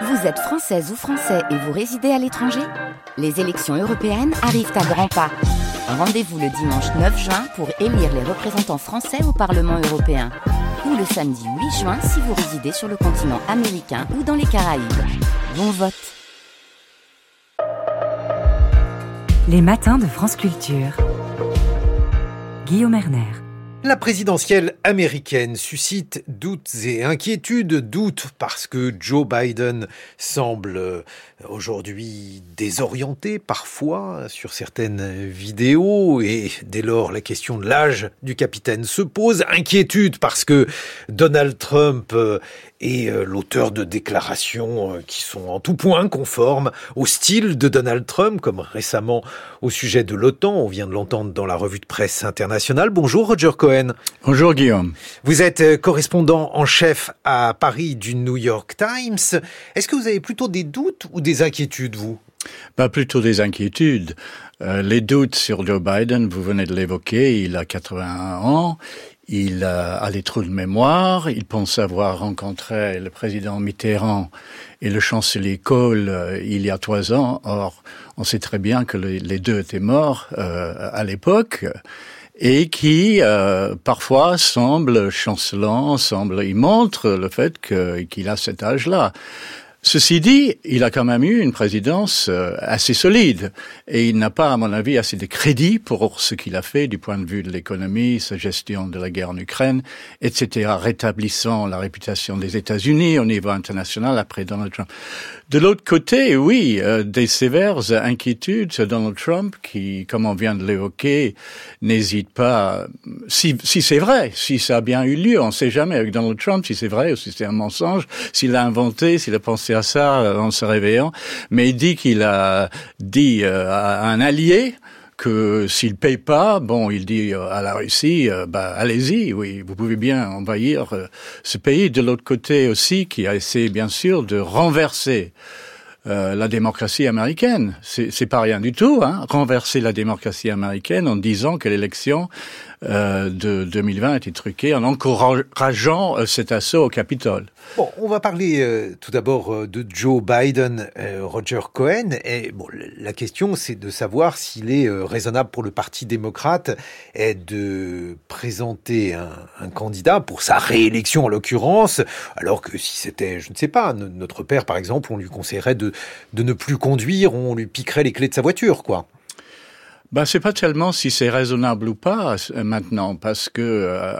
Vous êtes française ou français et vous résidez à l'étranger Les élections européennes arrivent à grands pas. Rendez-vous le dimanche 9 juin pour élire les représentants français au Parlement européen. Ou le samedi 8 juin si vous résidez sur le continent américain ou dans les Caraïbes. Bon vote Les matins de France Culture. Guillaume Erner. La présidentielle américaine suscite doutes et inquiétudes. Doutes parce que Joe Biden semble euh, aujourd'hui désorienté parfois sur certaines vidéos et dès lors la question de l'âge du capitaine se pose. Inquiétude parce que Donald Trump euh, est euh, l'auteur de déclarations qui sont en tout point conformes au style de Donald Trump, comme récemment au sujet de l'OTAN. On vient de l'entendre dans la revue de presse internationale. Bonjour Roger Cohen. Bonjour Guillaume. Vous êtes euh, correspondant en chef à Paris du New York Times. Est-ce que vous avez plutôt des doutes ou des inquiétudes, vous? Pas plutôt des inquiétudes. Euh, les doutes sur Joe Biden, vous venez de l'évoquer, il a 81 ans, il a, les trous de mémoire, il pense avoir rencontré le président Mitterrand et le chancelier Kohl euh, il y a trois ans. Or, on sait très bien que les deux étaient morts à l'époque et qui euh, parfois semble chancelant, semble, il montre le fait qu'il a cet âge-là. Ceci dit, il a quand même eu une présidence euh, assez solide et il n'a pas, à mon avis, assez de crédit pour ce qu'il a fait du point de vue de l'économie, sa gestion de la guerre en Ukraine, etc., rétablissant la réputation des États-Unis au niveau international après Donald Trump. De l'autre côté, oui, euh, des sévères inquiétudes sur Donald Trump qui, comme on vient de l'évoquer, n'hésite pas, si, si c'est vrai, si ça a bien eu lieu, on ne sait jamais avec Donald Trump si c'est vrai ou si c'est un mensonge, s'il a inventé, s'il a pensé à ça euh, en se réveillant, mais il dit qu'il a dit euh, à un allié, que s'il paye pas, bon, il dit euh, à la Russie, bah, allez-y, oui, vous pouvez bien envahir ce pays. De l'autre côté aussi, qui a essayé bien sûr de renverser la démocratie américaine. C'est pas rien du tout, hein, renverser la démocratie américaine en disant que l'élection euh, de 2020 a été truquée en encourageant euh, cet assaut au Capitole. Bon, on va parler euh, tout d'abord de Joe Biden, Roger Cohen. Et bon, la question, c'est de savoir s'il est raisonnable pour le Parti démocrate de présenter un, un, candidat pour sa réélection en l'occurrence, alors que si c'était, je ne sais pas, notre père par exemple, on lui conseillerait de, de ne plus conduire, on lui piquerait les clés de sa voiture, quoi. Ben, c'est pas tellement si c'est raisonnable ou pas euh, maintenant, parce que euh,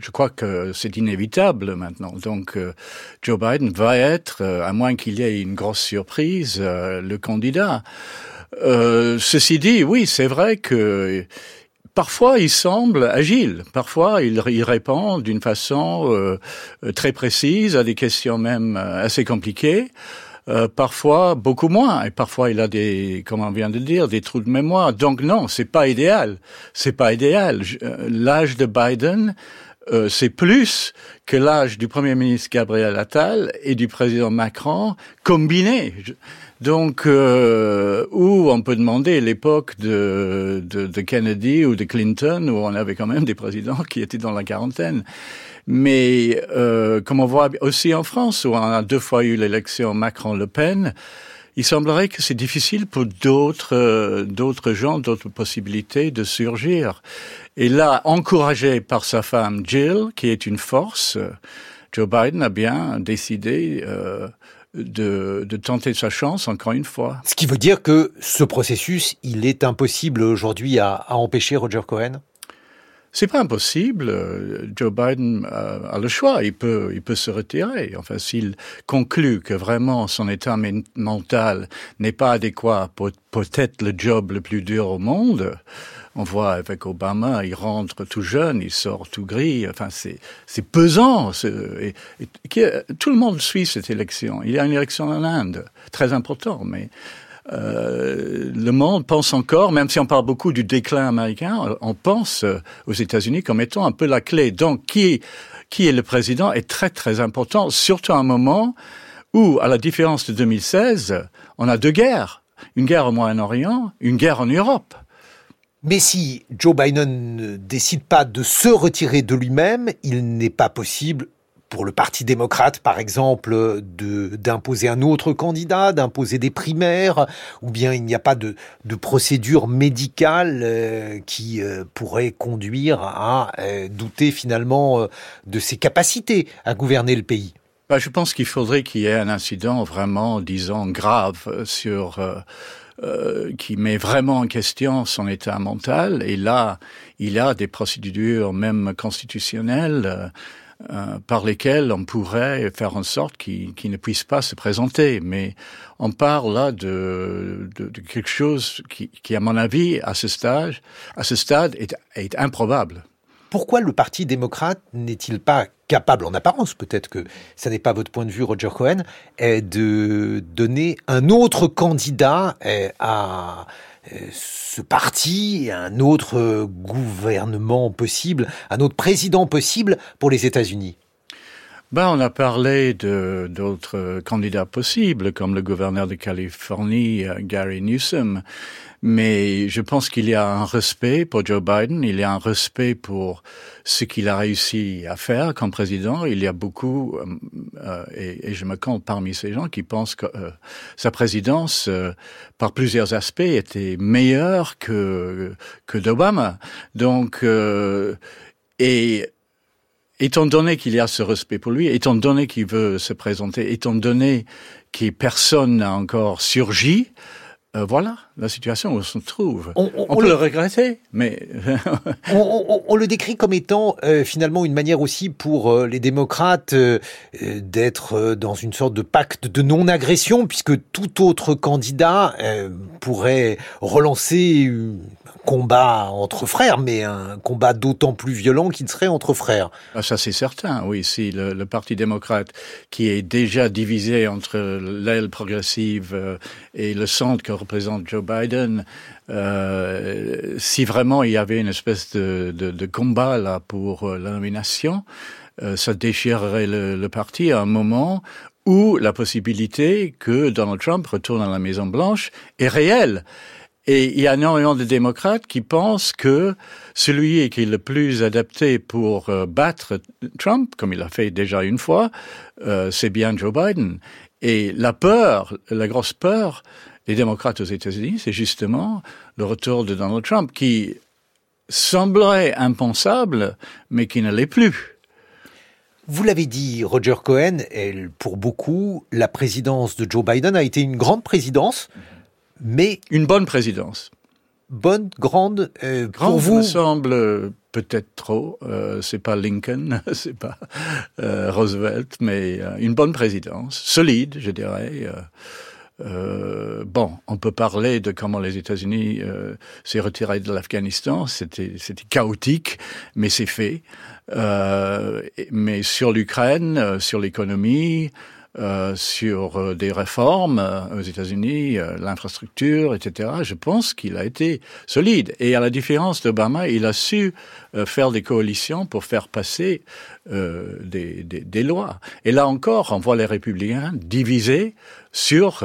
je crois que c'est inévitable maintenant. Donc, euh, Joe Biden va être, à moins qu'il y ait une grosse surprise, le candidat. ceci dit, oui, c'est vrai que Parfois, il semble agile. Parfois, il, il répond d'une façon très précise à des questions même assez compliquées. Euh, parfois beaucoup moins, et parfois il a des, comme on vient de dire, des trous de mémoire. Donc non, c'est pas idéal. C'est pas idéal. Euh, l'âge de Biden, euh, c'est plus que l'âge du Premier ministre Gabriel Attal et du président Macron combinés. Donc, euh, où on peut demander l'époque de, de, de, Kennedy ou de Clinton, où on avait quand même des présidents qui étaient dans la quarantaine. Mais euh, comme on voit aussi en France, où on a deux fois eu l'élection Macron-Le Pen, il semblerait que c'est difficile pour d'autres euh, d'autres gens, d'autres possibilités de surgir. Et là, encouragé par sa femme Jill, qui est une force, Joe Biden a bien décidé euh, de, de, tenter sa chance encore une fois. Ce qui veut dire que ce processus, il est impossible aujourd'hui à, à empêcher Roger Cohen? C'est pas impossible. Euh, Joe Biden a, le choix. Il peut, il peut se retirer. Enfin, s'il conclut que vraiment son état mental n'est pas adéquat pour peut-être le job le plus dur au monde, on voit avec Obama, il rentre tout jeune, il sort tout gris. Enfin, c'est c'est pesant. Et, tout le monde suit cette élection. Il y a une élection en Inde, très important, mais euh, le monde pense encore, même si on parle beaucoup du déclin américain, on pense euh, aux États-Unis comme étant un peu la clé. Donc, qui, qui est le président est très très important, surtout à un moment où, à la différence de 2016, on a deux guerres. Une guerre au Moyen-Orient, une guerre en Europe. Mais si Joe Biden ne décide pas de se retirer de lui-même, il n'est pas possible pour le Parti démocrate, par exemple, d'imposer un autre candidat, d'imposer des primaires, ou bien il n'y a pas de, de procédure médicale euh, qui euh, pourrait conduire à euh, douter finalement de ses capacités à gouverner le pays bah, Je pense qu'il faudrait qu'il y ait un incident vraiment, disons, grave sur... Qui met vraiment en question son état mental. Et là, il a des procédures même constitutionnelles euh, par lesquelles on pourrait faire en sorte qu'il ne puisse pas se présenter. Mais on parle là de, quelque chose qui, à mon avis, à ce stade, à ce stade, est, improbable. Pourquoi le Parti démocrate n'est-il pas capable, en apparence peut-être que ça n'est pas votre point de vue, Roger Cohen, de donner un autre candidat eh, à ce parti, un autre gouvernement possible, un autre président possible pour les États-Unis ben, on a parlé d'autres candidats possibles, comme le gouverneur de Californie, euh, Gary Newsom. Mais je pense qu'il y a un respect pour Joe Biden, il y a un respect pour ce qu'il a réussi à faire comme président. Il y a beaucoup, euh, euh et, et, je me compte parmi ces gens qui pensent que euh, sa présidence, euh, par plusieurs aspects, était meilleure que que d'Obama. Donc, euh, et étant donné qu'il y a ce respect pour lui, étant donné qu'il veut se présenter, étant donné que personne n'a encore surgi, euh, voilà la situation où on se trouve. On, on, on peut le, regretter, mais on, le décrit comme étant euh, finalement une manière aussi pour euh, les démocrates d'être dans une sorte de pacte de non-agression, puisque tout autre candidat pourrait relancer combat entre frères, mais un combat d'autant plus violent qu'il serait entre frères. Ah, ça c'est certain, oui. Si le, le, Parti démocrate, qui est déjà divisé entre l'aile progressive et le centre représente Joe Biden, euh, si vraiment il y avait une espèce de, combat là pour euh, la nomination, euh, ça déchirerait le, parti à un moment où la possibilité que Donald Trump retourne à la Maison Blanche est réelle. Et il y a énormément de démocrates qui pensent que celui qui est le plus adapté pour battre Trump, comme il a fait déjà une fois, c'est bien Joe Biden. Et la peur, la grosse peur des démocrates aux États-Unis, c'est justement le retour de Donald Trump, qui semblerait impensable, mais qui ne l'est plus. Vous l'avez dit, Roger Cohen, elle, pour beaucoup, la présidence de Joe Biden a été une grande présidence. Mais une bonne présidence. Bonne, grande, euh, grande pour vous me semble peut-être trop. Euh, c'est pas Lincoln, c'est pas euh, Roosevelt, mais euh, une bonne présidence, solide, je dirais. Euh, bon, on peut parler de comment les États-Unis euh, s'est retiré de l'Afghanistan. C'était chaotique, mais c'est fait. Euh, mais sur l'Ukraine, sur l'économie, euh, sur euh, des réformes euh, aux États-Unis, l'infrastructure, etc. Je pense qu'il a été solide. Et à la différence d'Obama, il a su faire des coalitions pour faire passer des, des, des, lois. Et là encore, on voit les républicains divisés sur,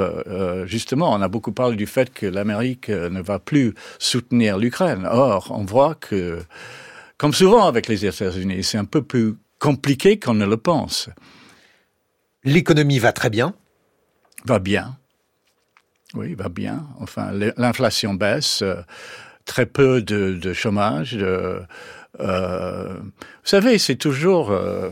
justement, on a beaucoup parlé du fait que l'Amérique ne va plus soutenir l'Ukraine. Or, on voit que, comme souvent avec les États-Unis, c'est un peu plus compliqué qu'on ne le pense. L'économie va très bien Va bien. Oui, va bien. Enfin, l'inflation baisse, euh, très peu de, chômage. Euh, vous savez, c'est toujours. Euh,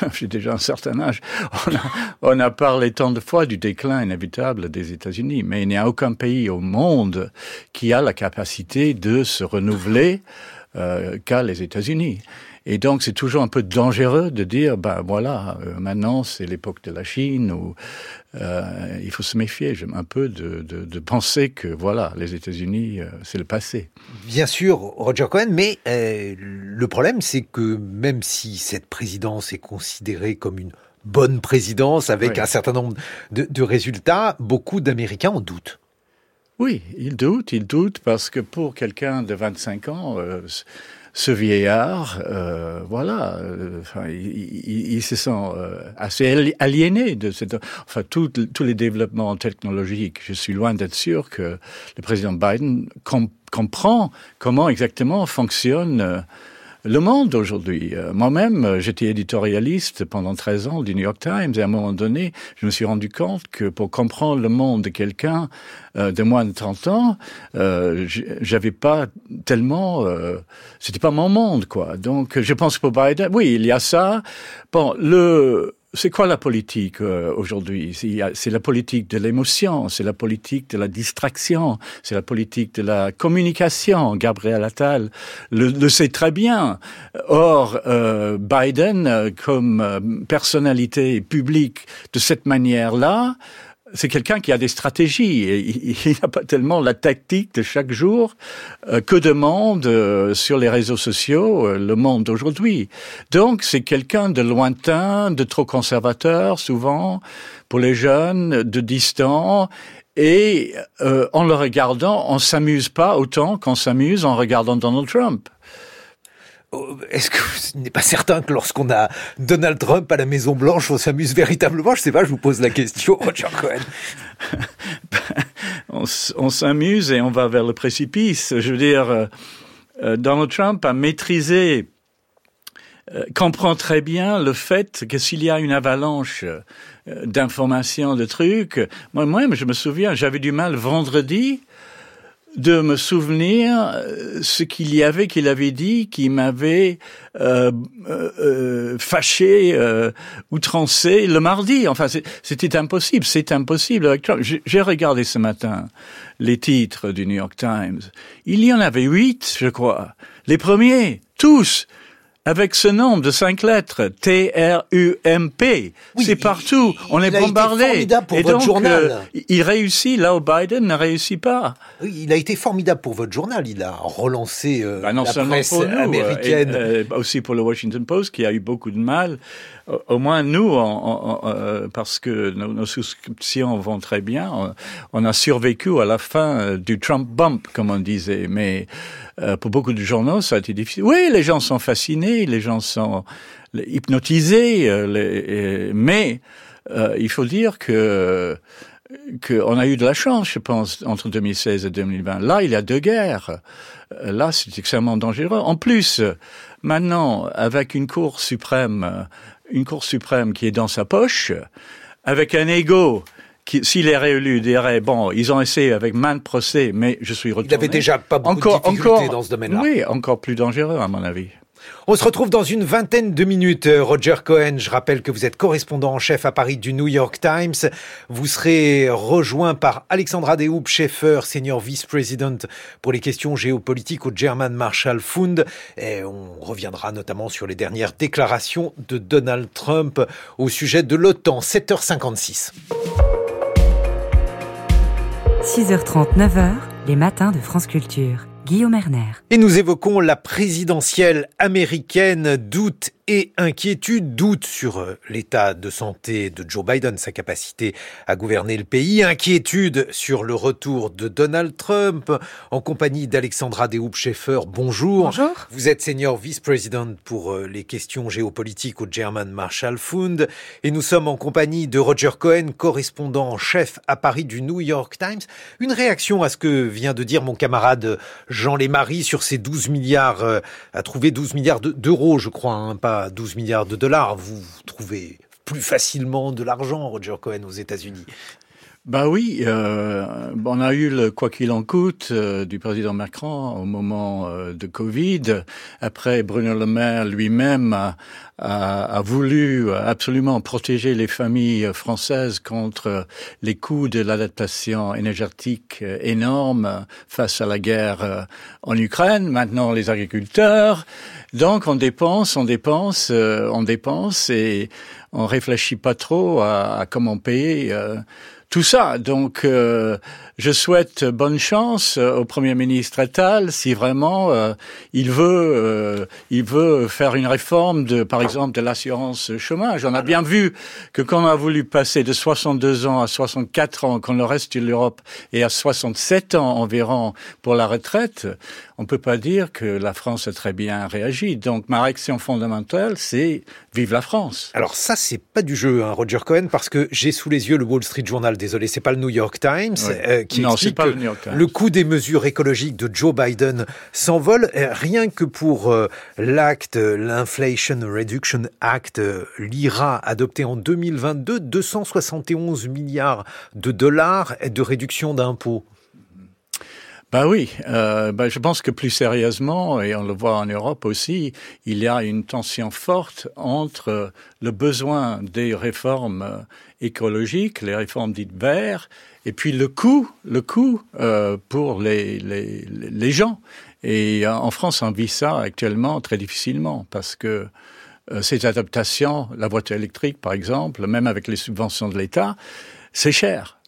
j'ai déjà un certain âge. On a, on a parlé tant de fois du déclin inévitable des États-Unis, mais il n'y a aucun pays au monde qui a la capacité de se renouveler qu'à les États-Unis. Et donc, c'est toujours un peu dangereux de dire, ben voilà, euh, maintenant c'est l'époque de la Chine où euh, il faut se méfier un peu de, de, de penser que voilà, les États-Unis, euh, c'est le passé. Bien sûr, Roger Cohen, mais le problème, c'est que même si cette présidence est considérée comme une bonne présidence avec oui. un certain nombre de, de résultats, beaucoup d'Américains en doutent. Oui, ils doutent, ils doutent parce que pour quelqu'un de 25 ans, ce vieillard, euh, voilà, euh, enfin, il, il, il, se sent euh, assez aliéné de cette, enfin, tous les développements technologiques. Je suis loin d'être sûr que le président Biden com comprend comment exactement fonctionne le monde aujourd'hui. Euh, moi-même, j'étais éditorialiste pendant 13 ans du New York Times et à un moment donné, je me suis rendu compte que pour comprendre le monde de quelqu'un euh, de moins de 30 ans, euh, j'avais pas tellement, euh, c'était pas mon monde quoi. Donc je pense pour Biden, oui, il y a ça. Bon, le c'est quoi la politique euh, aujourd'hui? C'est la politique de l'émotion, c'est la politique de la distraction, c'est la politique de la communication. Gabriel Attal le, le sait très bien. Or, euh, Biden, euh, comme personnalité publique de cette manière-là, c'est quelqu'un qui a des stratégies. il n'a pas tellement la tactique de chaque jour euh, que demande euh, sur les réseaux sociaux euh, le monde d'aujourd'hui. Donc c'est quelqu'un de lointain, de trop conservateur souvent pour les jeunes, de distant. Et en le regardant, on s'amuse pas autant qu'on s'amuse en regardant Donald Trump. Oh, est-ce que ce n'est pas certain que lorsqu'on a Donald Trump à la Maison Blanche, on s'amuse véritablement? Je sais pas, je vous pose la question, Roger Cohen. on, s'amuse et on va vers le précipice. Je veux dire, euh, euh, Donald Trump a maîtrisé, euh, comprend très bien le fait que s'il y a une avalanche d'informations, de trucs, moi-même, je me souviens, j'avais du mal vendredi de me souvenir euh, ce qu'il y avait qu'il avait dit qui m'avait euh, euh, fâché, euh, outrancé le mardi. Enfin, c'était impossible, c'est impossible. J'ai regardé ce matin les titres du New York Times. Il y en avait huit, je crois. Les premiers, tous, avec ce nombre de cinq lettres, T-R-U-M-P. c'est partout. On est bombardé. Pour et votre donc. Euh, il réussit là où Biden ne réussit pas. Oui, il a été formidable pour votre journal. Il a relancé euh, bah, la presse euh, américaine. Et, aussi pour le Washington Post, qui a eu beaucoup de mal. Au moins nous, parce que nos, nos, souscriptions vont très bien, on a survécu à la fin du Trump bump, comme on disait. Mais euh, pour beaucoup de journaux, ça a été difficile. Oui, les gens sont fascinés, les gens sont hypnotisés, euh, mais euh, il faut dire que qu'on a eu de la chance, je pense, entre 2016 et 2020. Là, il y a deux guerres. Là, c'est extrêmement dangereux. En plus, maintenant, avec une Cour suprême, une Cour suprême qui est dans sa poche, avec un ego s'il est réélu, dirait bon, ils ont essayé avec main de procès, mais je suis retourné. Il avait déjà pas beaucoup encore, de difficultés dans ce domaine-là. Oui, encore plus dangereux à mon avis. On se retrouve dans une vingtaine de minutes. Roger Cohen, je rappelle que vous êtes correspondant en chef à Paris du New York Times. Vous serez rejoint par Alexandra Dehoup Schaeffer, senior vice-president pour les questions géopolitiques au German Marshall Fund. Et on reviendra notamment sur les dernières déclarations de Donald Trump au sujet de l'OTAN. 7h56. 6h30, 9h, les matins de France Culture. Guillaume Erner. Et nous évoquons la présidentielle américaine d'août et inquiétude, doute sur euh, l'état de santé de Joe Biden, sa capacité à gouverner le pays, inquiétude sur le retour de Donald Trump, en compagnie d'Alexandra Dehoup Schaeffer. Bonjour. Bonjour. Vous êtes senior vice-président pour euh, les questions géopolitiques au German Marshall Fund, et nous sommes en compagnie de Roger Cohen, correspondant en chef à Paris du New York Times. Une réaction à ce que vient de dire mon camarade Jean Lémarie sur ces 12 milliards, euh, à trouver 12 milliards d'euros, je crois, hein, pas 12 milliards de dollars, vous trouvez plus facilement de l'argent, Roger Cohen, aux États-Unis. Ben oui, euh, on a eu le quoi qu'il en coûte euh, du président Macron au moment euh, de Covid. Après, Bruno Le Maire lui-même a, a, voulu absolument protéger les familles françaises contre les coûts de l'adaptation énergétique énorme face à la guerre en Ukraine. Maintenant, les agriculteurs. Donc, on dépense, on dépense, on dépense et on réfléchit pas trop à, à comment payer tout ça. Donc, euh, je souhaite bonne chance euh, au Premier ministre Attal si vraiment euh, il veut, il veut faire une réforme de, par exemple, de l'assurance chômage. On a bien vu que quand on a voulu passer de 62 ans à 64 ans, quand le reste de l'Europe est à 67 ans environ pour la retraite, on peut pas dire que la France a très bien réagi. Donc, ma réaction fondamentale, c'est vive la France. Alors ça, c'est pas du jeu, hein, Roger Cohen, parce que j'ai sous les yeux le Wall Street Journal désolé, c'est pas le New York Times euh, qui explique pas que le, le, coût des mesures écologiques de Joe Biden s'envole. Rien que pour l'acte, l'Inflation Reduction Act, l'IRA adopté en 2022, 271 milliards de dollars de réduction d'impôts. Ben oui, euh, ben je pense que plus sérieusement, et on le voit en Europe aussi, il y a une tension forte entre le besoin des réformes écologiques, les réformes dites vertes, et puis le coût, le coût euh, pour les, les, les gens. Et en France, on vit ça actuellement très difficilement parce que euh, ces adaptations, la voiture électrique par exemple, même avec les subventions de l'État, c'est cher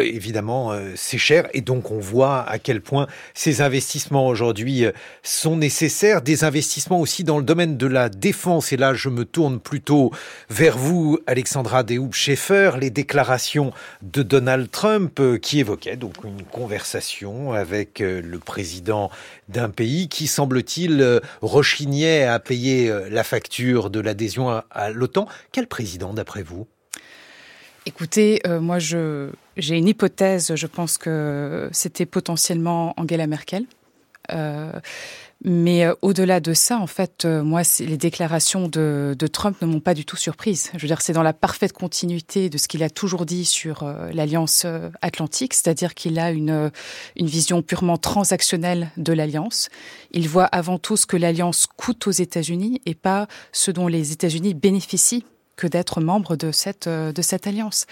évidemment, euh, c'est cher et donc on voit à quel point ces investissements aujourd'hui euh, sont nécessaires. Des investissements aussi dans le domaine de la défense. Et là, je me tourne plutôt vers vous, Alexandra Dehoub-Schaeffer, les déclarations de Donald Trump euh, qui évoquaient donc une conversation avec le président d'un pays qui, semble-t-il, rechignait à payer la facture de l'adhésion à l'OTAN. Quel président, d'après vous? Écoutez, euh, moi, je, j'ai une hypothèse. Je pense que c'était potentiellement Angela Merkel. Euh, mais euh, au-delà de ça, en fait, moi, les déclarations de, de, Trump ne m'ont pas du tout surprise. Je veux dire, c'est dans la parfaite continuité de ce qu'il a toujours dit sur l'alliance atlantique, c'est-à-dire qu'il a une, une vision purement transactionnelle de l'alliance. Il voit avant tout ce que l'alliance coûte aux États-Unis et pas ce dont les États-Unis bénéficient que d'être membre de cette euh, de cette alliance.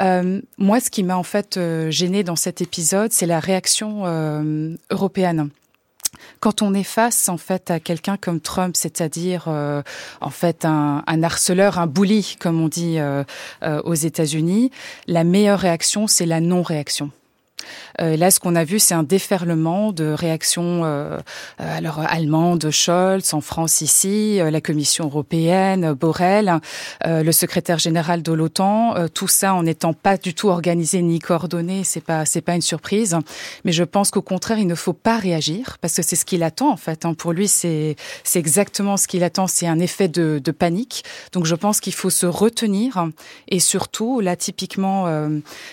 Euh, moi, ce qui m'a en fait euh, gêné dans cet épisode, c'est la réaction euh, européenne. Quand on est face en fait à quelqu'un comme Trump, c'est-à-dire en fait un, un, harceleur, un bully comme on dit aux États-Unis, la meilleure réaction c'est la non-réaction. Euh, là, ce qu'on a vu, c'est un déferlement de réactions euh, euh alors allemandes, Scholz, en France ici, euh, la Commission européenne, Borrell, le secrétaire général de l'OTAN. tout ça en n'étant pas du tout organisé ni coordonné, c'est pas c'est pas une surprise. Mais je pense qu'au contraire, il ne faut pas réagir parce que c'est ce qu'il attend en fait. Hein. Pour lui, c'est c'est exactement ce qu'il attend. C'est un effet de, de panique. Donc, je pense qu'il faut se retenir et surtout là, typiquement,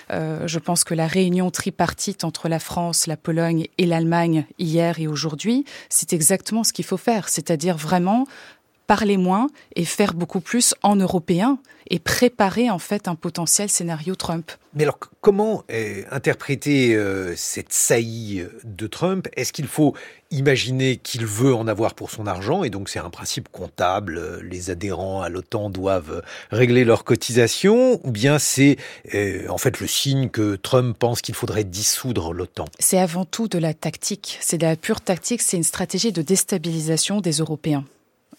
je pense que la réunion tripartite entre la France, la Pologne et l'Allemagne hier et aujourd'hui, c'est exactement ce qu'il faut faire, c'est-à-dire vraiment parler moins et faire beaucoup plus en européen et préparer en fait un potentiel scénario Trump. Mais alors comment interpréter euh, cette saillie de Trump? Est-ce qu'il faut imaginer qu'il veut en avoir pour son argent? Et donc c'est un principe comptable, les adhérents à l'OTAN doivent régler leurs cotisations? Ou bien c'est euh, en fait le signe que Trump pense qu'il faudrait dissoudre l'OTAN? C'est avant tout de la tactique, c'est de la pure tactique, c'est une stratégie de déstabilisation des Européens.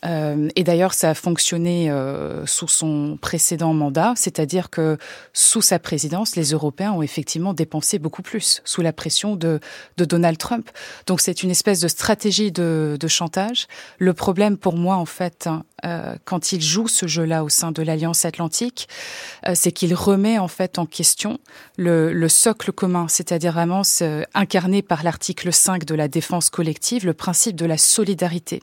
Euh, et d'ailleurs, ça a fonctionné euh, sous son précédent mandat, c'est-à-dire que sous sa présidence, les Européens ont effectivement dépensé beaucoup plus sous la pression de, de Donald Trump. Donc c'est une espèce de stratégie de, de, chantage. Le problème pour moi, en fait, hein, euh, quand il joue ce jeu-là au sein de l'Alliance Atlantique, euh, c'est qu'il remet en fait en question le, le socle commun, c'est-à-dire vraiment incarné par l'article 5 de la défense collective, le principe de la solidarité.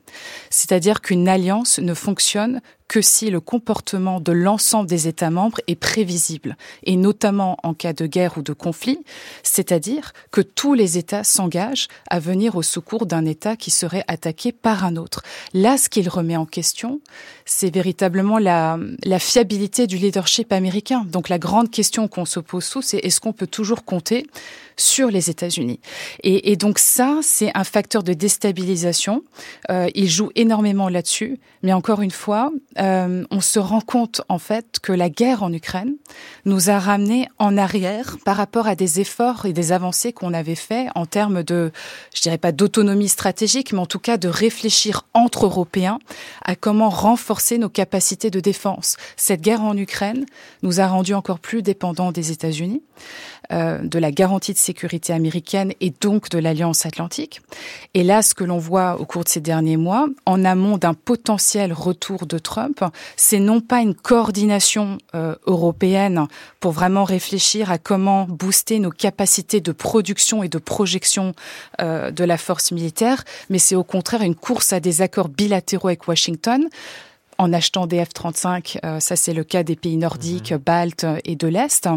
C'est-à-dire qu'une alliance ne fonctionne que si le comportement de l'ensemble des États membres est prévisible, et notamment en cas de guerre ou de conflit, c'est-à-dire que tous les États s'engagent à venir au secours d'un État qui serait attaqué par un autre. Là, ce qu'il remet en question, c'est véritablement la, la, fiabilité du leadership américain. Donc la grande question qu'on se pose sous, c'est est-ce qu'on peut toujours compter sur les États-Unis? Et, et, donc ça, c'est un facteur de déstabilisation. Euh, il joue énormément là-dessus, mais encore une fois, euh, on se rend compte en fait que la guerre en Ukraine nous a ramené en arrière par rapport à des efforts et des avancées qu'on avait fait en termes de, je dirais pas d'autonomie stratégique, mais en tout cas de réfléchir entre Européens à comment renforcer nos capacités de défense. Cette guerre en Ukraine nous a rendus encore plus dépendants des États-Unis. Euh, de la garantie de sécurité américaine et donc de l'Alliance atlantique. Et là, ce que l'on voit au cours de ces derniers mois, en amont d'un potentiel retour de Trump, c'est non pas une coordination euh, européenne pour vraiment réfléchir à comment booster nos capacités de production et de projection euh, de la force militaire, mais c'est au contraire une course à des accords bilatéraux avec Washington en achetant des F-35. ça, c'est le cas des pays nordiques, mhm. baltes et de l'Est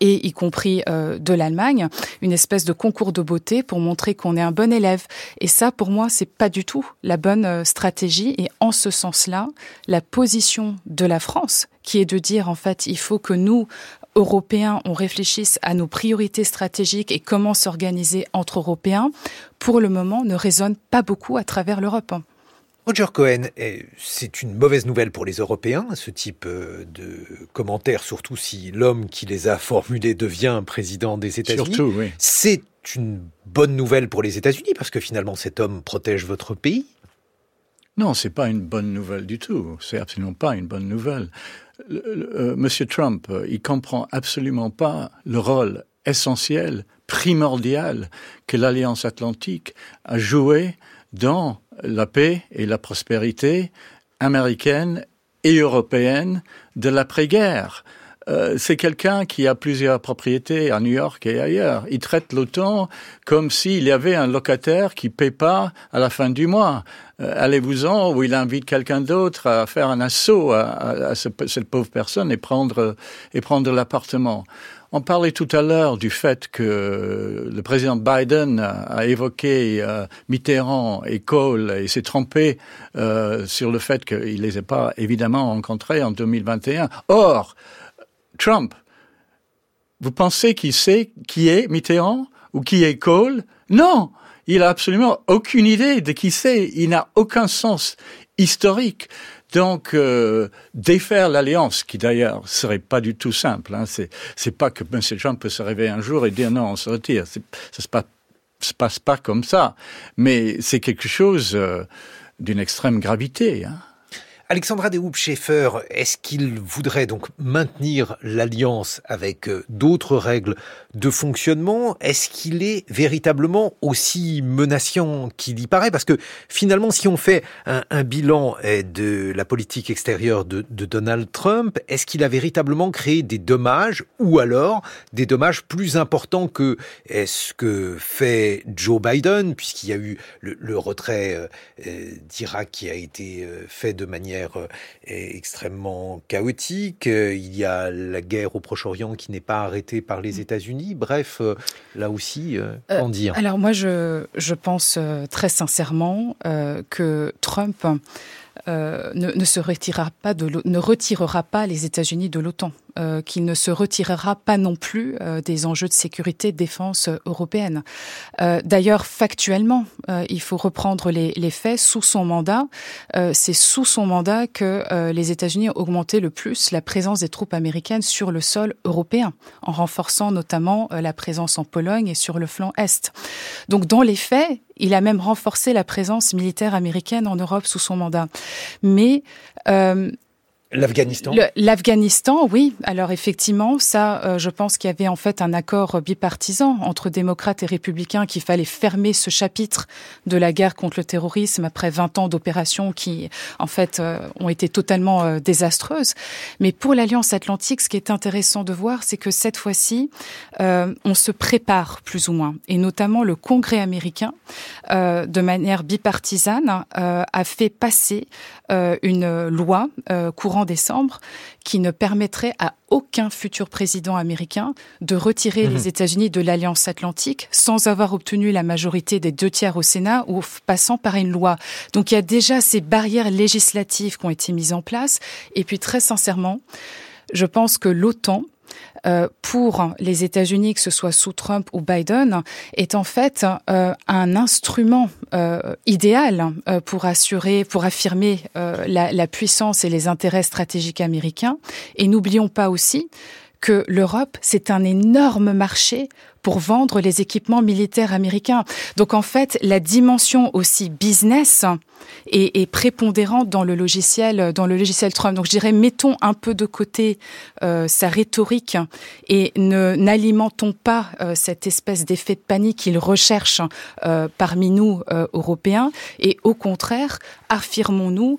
et y compris euh, de l'Allemagne, une espèce de concours de beauté pour montrer qu'on est un bon élève. Et ça, pour moi, c'est pas du tout la bonne euh, stratégie. Et en ce sens-là, la position de la France, qui est de dire en fait, il faut que nous Européens, on réfléchisse à nos priorités stratégiques et comment s'organiser entre Européens, pour le moment, ne résonne pas beaucoup à travers l'Europe. Roger Cohen, eh, c'est une mauvaise nouvelle pour les Européens, ce type euh, de commentaires, surtout si l'homme qui les a formulés devient président des États-Unis. Surtout, oui. C'est une bonne nouvelle pour les États-Unis parce que finalement cet homme protège votre pays. Non, c'est pas une bonne nouvelle du tout. C'est absolument pas une bonne nouvelle. Euh, Monsieur Trump, euh, il comprend absolument pas le rôle essentiel, primordial que l'Alliance Atlantique a joué dans la paix et la prospérité américaine et européenne de l'après-guerre. Euh, c'est quelqu'un qui a plusieurs propriétés à New York et ailleurs. Il traite l'OTAN comme s'il y avait un locataire qui paie pas à la fin du mois. Euh, allez-vous-en, ou il invite quelqu'un d'autre à faire un assaut à, cette pauvre personne et prendre et prendre l'appartement. On parlait tout à l'heure du fait que le président Biden a, évoqué euh, Mitterrand et Kohl et s'est trompé euh, sur le fait qu'il les ait pas évidemment rencontrés en 2021. Or, Trump, vous pensez qu'il sait qui est Mitterrand ou qui est Kohl? Non, il a absolument aucune idée de qui c'est. Il n'a aucun sens historique. Donc euh, défaire l'alliance, qui d'ailleurs serait pas du tout simple. Hein, c'est c'est pas que M. Trump peut se réveiller un jour et dire non, on se retire. Ça se passe se passe pas comme ça. Mais c'est quelque chose euh, d'une extrême gravité. Hein. Alexandra de Schaeffer, est-ce qu'il voudrait donc maintenir l'alliance avec euh, d'autres règles de fonctionnement? Est-ce qu'il est véritablement aussi menaçant qu'il y paraît? Parce que finalement, si on fait un, bilan eh, de la politique extérieure de, Donald Trump, est-ce qu'il a véritablement créé des dommages ou alors des dommages plus importants que ce que fait Joe Biden, puisqu'il y a eu le, le retrait euh, euh, d'Irak qui a été fait de manière euh, extrêmement chaotique. Euh, il y a la guerre au Proche-Orient qui n'est pas arrêtée par les mm. États-Unis. Bref, euh, là aussi, qu'en dire? Alors moi, je, je pense très sincèrement que Trump ne, ne, se retirera pas de, ne retirera pas les États-Unis de l'OTAN. Euh, qu'il ne se retirera pas non plus euh, des enjeux de sécurité de défense euh, européenne. D'ailleurs, factuellement, il faut reprendre les, les, faits. Sous son mandat, c'est sous son mandat que les États-Unis ont augmenté le plus la présence des troupes américaines sur le sol européen, en renforçant notamment la présence en Pologne et sur le flanc est. Donc, dans les faits, il a même renforcé la présence militaire américaine en Europe sous son mandat. Mais L'Afghanistan L'Afghanistan, oui. Alors effectivement, ça, euh, je pense qu'il y avait en fait un accord bipartisan entre démocrates et républicains qu'il fallait fermer ce chapitre de la guerre contre le terrorisme après 20 ans d'opérations qui, en fait, euh, ont été totalement euh, désastreuses. Mais pour l'Alliance Atlantique, ce qui est intéressant de voir, c'est que cette fois-ci, on se prépare plus ou moins. Et notamment le Congrès américain, de manière bipartisane, a fait passer une loi courant décembre qui ne permettrait à aucun futur président américain de retirer les mhm. États-Unis de l'Alliance Atlantique sans avoir obtenu la majorité des deux tiers au Sénat ou passant par une loi. Donc il y a déjà ces barrières législatives qui ont été mises en place. Et puis très sincèrement, je pense que l'OTAN, euh, pour les États-Unis, que ce soit sous Trump ou Biden, est en fait euh, un instrument euh, idéal pour assurer, pour affirmer la, la puissance et les intérêts stratégiques américains. Et n'oublions pas aussi que l'Europe, c'est un énorme marché pour vendre les équipements militaires américains. Donc en fait, la dimension aussi business est, prépondérante dans le logiciel, dans le logiciel Trump. Donc je dirais, mettons un peu de côté euh, sa rhétorique et n'alimentons pas euh, cette espèce d'effet de panique qu'il recherche euh, parmi nous Européens. Et au contraire, affirmons-nous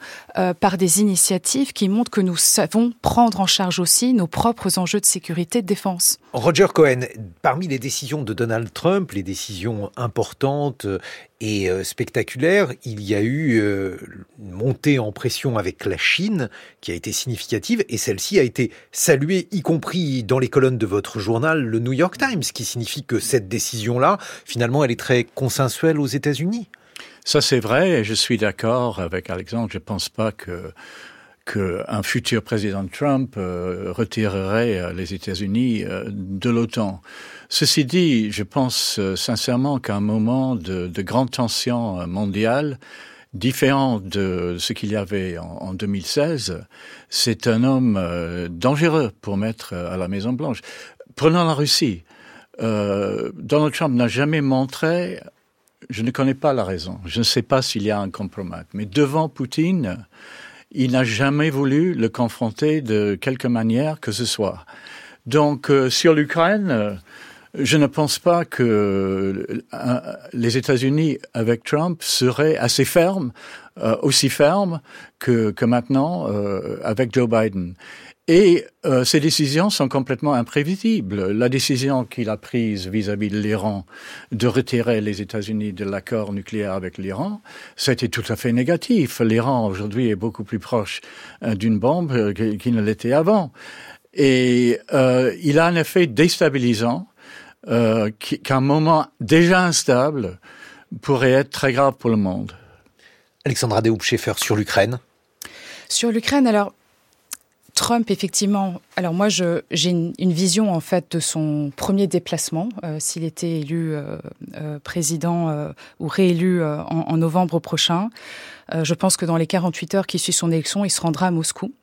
par des initiatives qui montrent que nous savons prendre en charge aussi nos propres enjeux de sécurité et de défense. Roger Cohen, parmi les de Donald Trump, les décisions importantes et euh, spectaculaires, il y a eu euh, une montée en pression avec la Chine qui a été significative et celle-ci a été saluée, y compris dans les colonnes de votre journal, le New York Times, qui signifie que cette décision-là, finalement, elle est très consensuelle aux États-Unis. Ça, c'est vrai, et je suis d'accord avec Alexandre. Je ne pense pas que qu'un futur président Trump euh, retirerait euh, les États-Unis euh, de l'OTAN. Ceci dit, je pense sincèrement qu'à un moment de, de, grande tension mondiale, différent de ce qu'il y avait en, en 2016, c'est un homme dangereux pour mettre à la Maison Blanche. Prenons la Russie. Donald Trump n'a jamais montré je ne connais pas la raison. Je ne sais pas s'il y a un compromis. Mais devant Poutine, il n'a jamais voulu le confronter de quelque manière que ce soit. Donc, euh, sur l'Ukraine, euh, je ne pense pas que euh, les États-Unis, avec Trump, seraient assez fermes, aussi fermes que, que maintenant avec Joe Biden. Et euh, ces décisions sont complètement imprévisibles. La décision qu'il a prise vis-à-vis de l'Iran de retirer les États-Unis de l'accord nucléaire avec l'Iran, c'était tout à fait négatif. L'Iran aujourd'hui est beaucoup plus proche euh, d'une bombe euh, qu'il ne l'était avant. Et il a un effet déstabilisant qu'un moment déjà instable pourrait être très grave pour le monde. Alexandra Dehoop-Schaeffer sur l'Ukraine. Sur l'Ukraine, alors Trump, effectivement. Alors moi, j'ai une, vision en fait de son premier déplacement, euh, s'il était élu euh, euh, président ou réélu en, novembre prochain. je pense que dans les 48 heures qui suivent son élection, il se rendra à Moscou.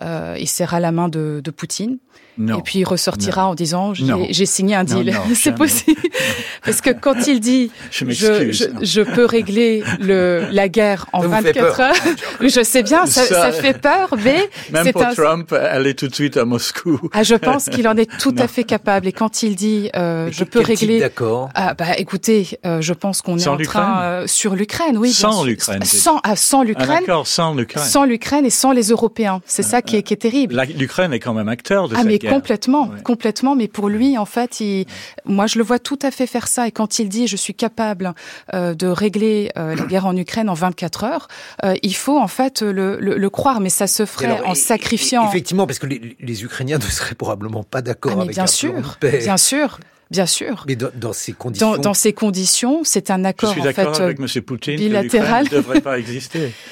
Il serra la main de, de Poutine. Et puis il ressortira en disant j'ai signé un deal. C'est possible. Parce que quand il dit je, je, je, peux régler le, la guerre en 24 heures, je sais bien, ça, ça, fait peur, mais même pour Trump, elle est tout de suite à Moscou. Ah, je pense qu'il en est tout à fait capable. Et quand il dit euh, je peux régler, d'accord. Ah bah écoutez, euh, je pense qu'on est en train euh, sur l'Ukraine, oui. Sans l'Ukraine. Sans, ah, sans l'Ukraine. Ah, sans l'Ukraine. Sans l'Ukraine et sans les Européens. C'est ça qui est, qui est terrible. L'Ukraine est quand même acteur de ah, cette mais Complètement, complètement. Mais pour lui, en fait, il, moi, je le vois tout à fait faire ça. Et quand il dit je suis capable euh, de régler euh, la guerre en Ukraine en 24 heures, euh, il faut en fait le, le, le croire. Mais ça se ferait en sacrifiant. Effectivement, parce que les, les, Ukrainiens ne seraient probablement pas d'accord ah, avec bien sûr, bien sûr. Bien sûr. Mais dans, dans ces conditions. Dans, dans ces conditions, c'est un accord Je suis en fait avec M. Poutine bilatéral. ne devrait pas exister.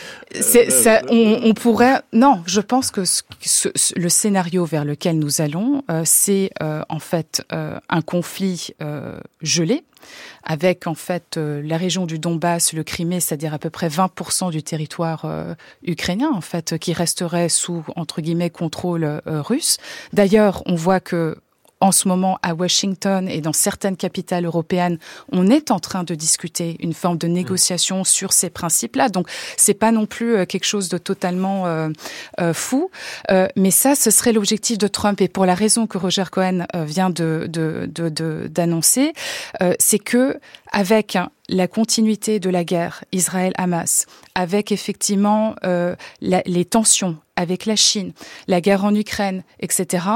C'est, euh, ça, on, on, pourrait. Non, je pense que ce, ce, le scénario vers lequel nous allons, euh, c'est euh, en fait euh, un conflit euh, gelé avec en fait la région du Donbass, le Crimée, c'est-à-dire à peu près 20% du territoire ukrainien en fait qui resterait sous entre guillemets contrôle russe. D'ailleurs, on voit que en ce moment à Washington et dans certaines capitales européennes, on est en train de discuter une forme de négociation sur ces principes-là. Donc c'est pas non plus euh, quelque chose de totalement euh, euh, fou, euh, mais ça, ce serait l'objectif de Trump. Et pour la raison que Roger Cohen vient de d'annoncer, de, de, c'est que avec la continuité de la guerre Israël-Hamas, avec effectivement euh, les tensions avec la Chine, la guerre en Ukraine, etc.,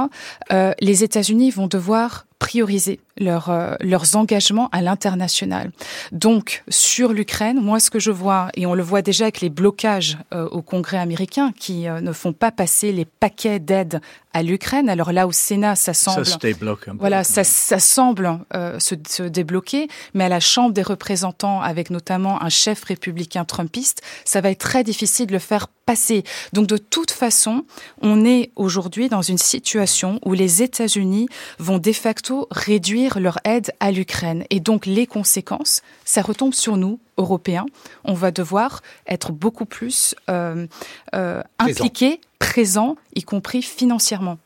euh, les États-Unis vont devoir prioriser leur, euh, leurs engagements à l'international. Donc, sur l'Ukraine, moi, ce que je vois, et on le voit déjà avec les blocages euh, au Congrès américain qui euh, ne font pas passer les paquets d'aide à l'Ukraine. Alors là, au Sénat, ça semble, ça se débloque un peu. voilà, ça, ça semble euh, se, se, débloquer, mais à la Chambre des représentants, avec notamment un chef républicain trumpiste, ça va être très difficile de le faire passer. Donc, de toute façon, on est aujourd'hui dans une situation où les États-Unis vont de facto réduire leur aide à l'Ukraine. Et donc les conséquences, ça retombe sur nous, Européens. On va devoir être beaucoup plus euh, euh, impliqués, présents, y compris financièrement.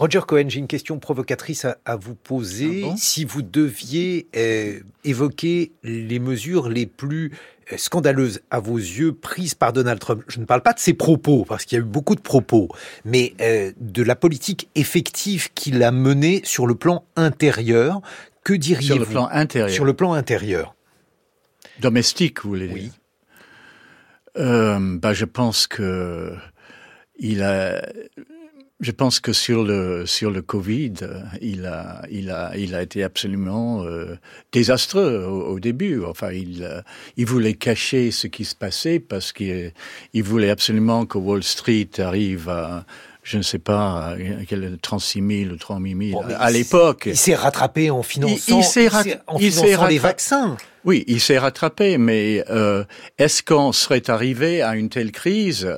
Roger Cohen, j'ai une question provocatrice à, à vous poser. Ah bon si vous deviez euh, évoquer les mesures les plus euh, scandaleuses à vos yeux prises par Donald Trump, je ne parle pas de ses propos, parce qu'il y a eu beaucoup de propos, mais euh, de la politique effective qu'il a menée sur le plan intérieur, que diriez-vous Sur le plan intérieur. Sur le plan intérieur. Domestique, vous voulez dire Oui. Euh, bah, je pense que il a je pense que sur le sur le Covid, il a il a il a été absolument euh, désastreux au, début. Enfin, il euh, il voulait cacher ce qui se passait parce qu'il il voulait absolument que Wall Street arrive à je ne sais pas, quel 36 000 ou 3 000 à l'époque. Il s'est rattrapé en finançant, il, en finançant les vaccins. Oui, il s'est rattrapé, mais euh, est-ce qu'on serait arrivé à une telle crise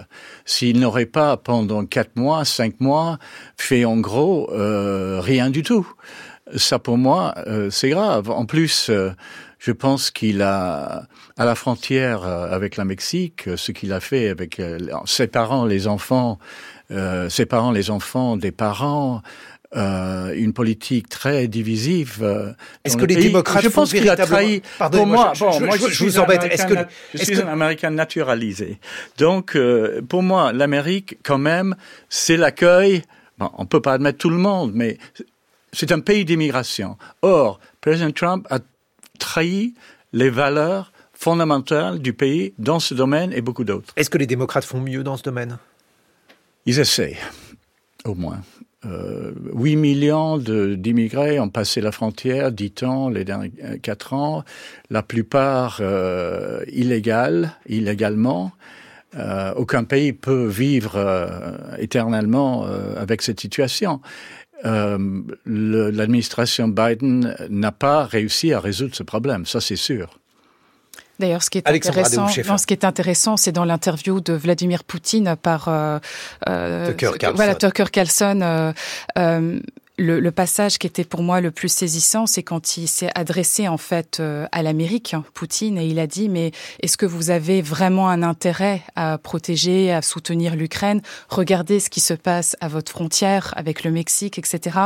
s'il n'aurait pas, pendant quatre mois, cinq mois, fait en gros euh, rien du tout? Ça, pour moi, euh, c'est grave. En plus, je pense qu'il a, à la frontière avec la Mexique, ce qu'il a fait avec ses parents, les enfants, séparant les enfants des parents, euh, une politique très divisive. Euh, est-ce que les démocrates Je pense qu'il a trahi. Pardon, moi, je, bon, moi, je, je, vous embête. Est-ce que je suis un Américain naturalisé Donc, euh, pour moi, l'Amérique, quand même, c'est l'accueil. Bon, on peut pas admettre tout le monde, mais c'est un pays d'immigration. Or, président Trump a trahi les valeurs fondamentales du pays dans ce domaine et beaucoup d'autres. Est-ce que les démocrates font mieux dans ce domaine? Ils essaient, au moins. Euh, 8 millions d'immigrés ont passé la frontière, dit-on, les derniers euh, quatre ans, la plupart euh, illégales, illégalement. Euh, aucun pays peut vivre euh, éternellement euh, avec cette situation. L'administration Biden n'a pas réussi à résoudre ce problème, ça c'est sûr. D'ailleurs, ce qui est intéressant, ce qui est intéressant, c'est dans l'interview de Vladimir Poutine par euh, Tucker Carlson. Voilà, Tucker Carlson. Euh, euh, le, le, passage qui était pour moi le plus saisissant, c'est quand il s'est adressé en fait euh, à l'Amérique, Poutine, et il a dit mais est-ce que vous avez vraiment un intérêt à protéger, à soutenir l'Ukraine? Regardez ce qui se passe à votre frontière avec le Mexique, etc.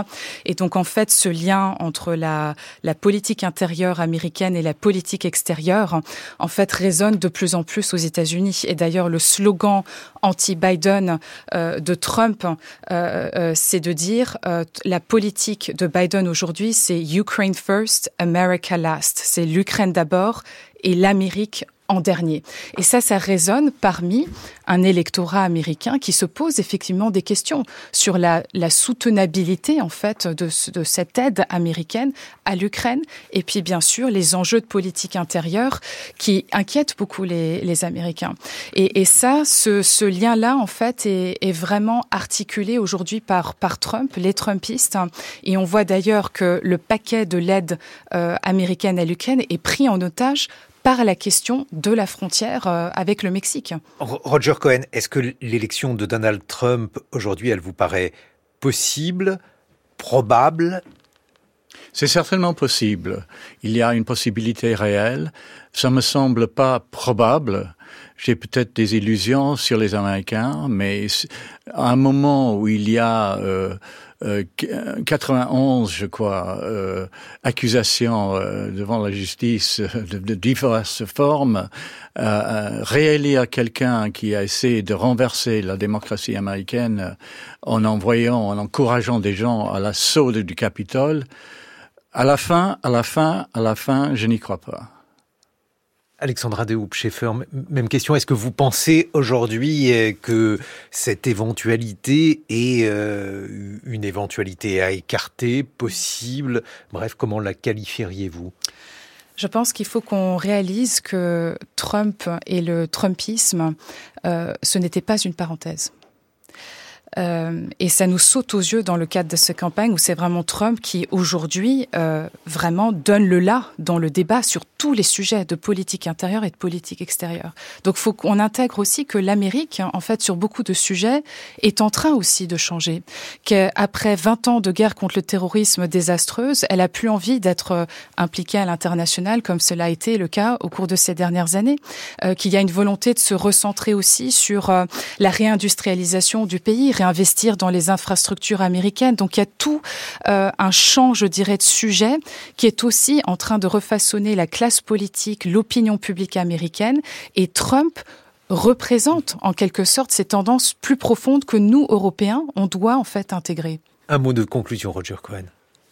Et donc en fait, ce lien entre la, la politique intérieure américaine et la politique extérieure, en fait, résonne de plus en plus aux États-Unis. Et d'ailleurs, le slogan anti-Biden euh, de Trump, euh, euh, c'est de dire la la politique de Biden aujourd'hui, c'est Ukraine first, America last. C'est l'Ukraine d'abord et l'Amérique en dernier. Et ça, ça résonne parmi un électorat américain qui se pose effectivement des questions sur la, la soutenabilité en fait de, de, cette aide américaine à l'Ukraine et puis bien sûr les enjeux de politique intérieure qui inquiètent beaucoup les, les Américains. Et, et ça, ce, ce lien-là en fait est, est vraiment articulé aujourd'hui par, par Trump, les Trumpistes. Et on voit d'ailleurs que le paquet de l'aide euh, américaine à l'Ukraine est pris en otage par la question de la frontière euh, avec le Mexique. Roger Cohen, est-ce que l'élection de Donald Trump aujourd'hui, elle vous paraît possible, probable? C'est certainement possible. Il y a une possibilité réelle. Ça me semble pas probable. J'ai peut-être des illusions sur les Américains, mais à un moment où il y a euh, 91, euh, je crois, euh, accusations euh, devant la justice de, de diverses formes, euh, réélire quelqu'un qui a essayé de renverser la démocratie américaine en envoyant, en encourageant des gens à l'assaut du Capitole, à la fin, à la fin, à la fin, je n'y crois pas. Alexandra de Schaeffer, même question. Est-ce que vous pensez aujourd'hui euh, que cette éventualité est euh, une éventualité à écarter, possible? Bref, comment la qualifieriez-vous? Je pense qu'il faut qu'on réalise que Trump et le Trumpisme, euh, ce n'était pas une parenthèse. Euh, et ça nous saute aux yeux dans le cadre de cette campagne où c'est vraiment Trump qui aujourd'hui euh, vraiment donne le là dans le débat sur tous les sujets de politique intérieure et de politique extérieure. Donc faut qu'on intègre aussi que l'Amérique, en fait, sur beaucoup de sujets, est en train aussi de changer. Qu'après 20 ans de guerre contre le terrorisme désastreuse, elle a plus envie d'être euh, impliquée à l'international comme cela a été le cas au cours de ces dernières années. Euh, Qu'il y a une volonté de se recentrer aussi sur la réindustrialisation du pays, investir dans les infrastructures américaines. Donc il y a tout euh, un champ, je dirais, de sujets qui est aussi en train de refaçonner la classe politique, l'opinion publique américaine. Et Trump représente en quelque sorte ces tendances plus profondes que nous, Européens, on doit en fait intégrer. Un mot de conclusion, Roger Cohen.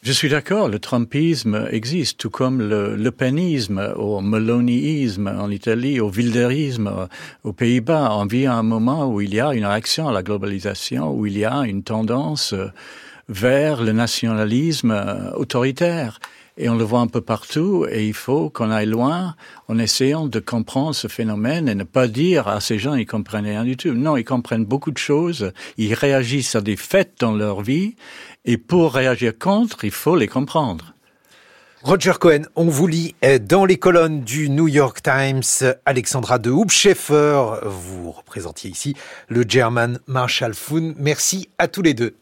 Je suis d'accord, le trumpisme existe, tout comme le, le penisme, au meloniisme en Italie, au wilderisme aux Pays-Bas. On vit à un moment où il y a une réaction à la globalisation, où il y a une tendance vers le nationalisme autoritaire. Et on le voit un peu partout, et il faut qu'on aille loin en essayant de comprendre ce phénomène et ne pas dire à ces gens ils comprennent rien du tout. Non, ils comprennent beaucoup de choses, ils réagissent à des faits dans leur vie, et pour réagir contre, il faut les comprendre. Roger Cohen, on vous lit euh, dans les colonnes du New York Times, Alexandra de Hoopscheffer, vous représentiez ici le German Marshall Fund. Merci à tous les deux.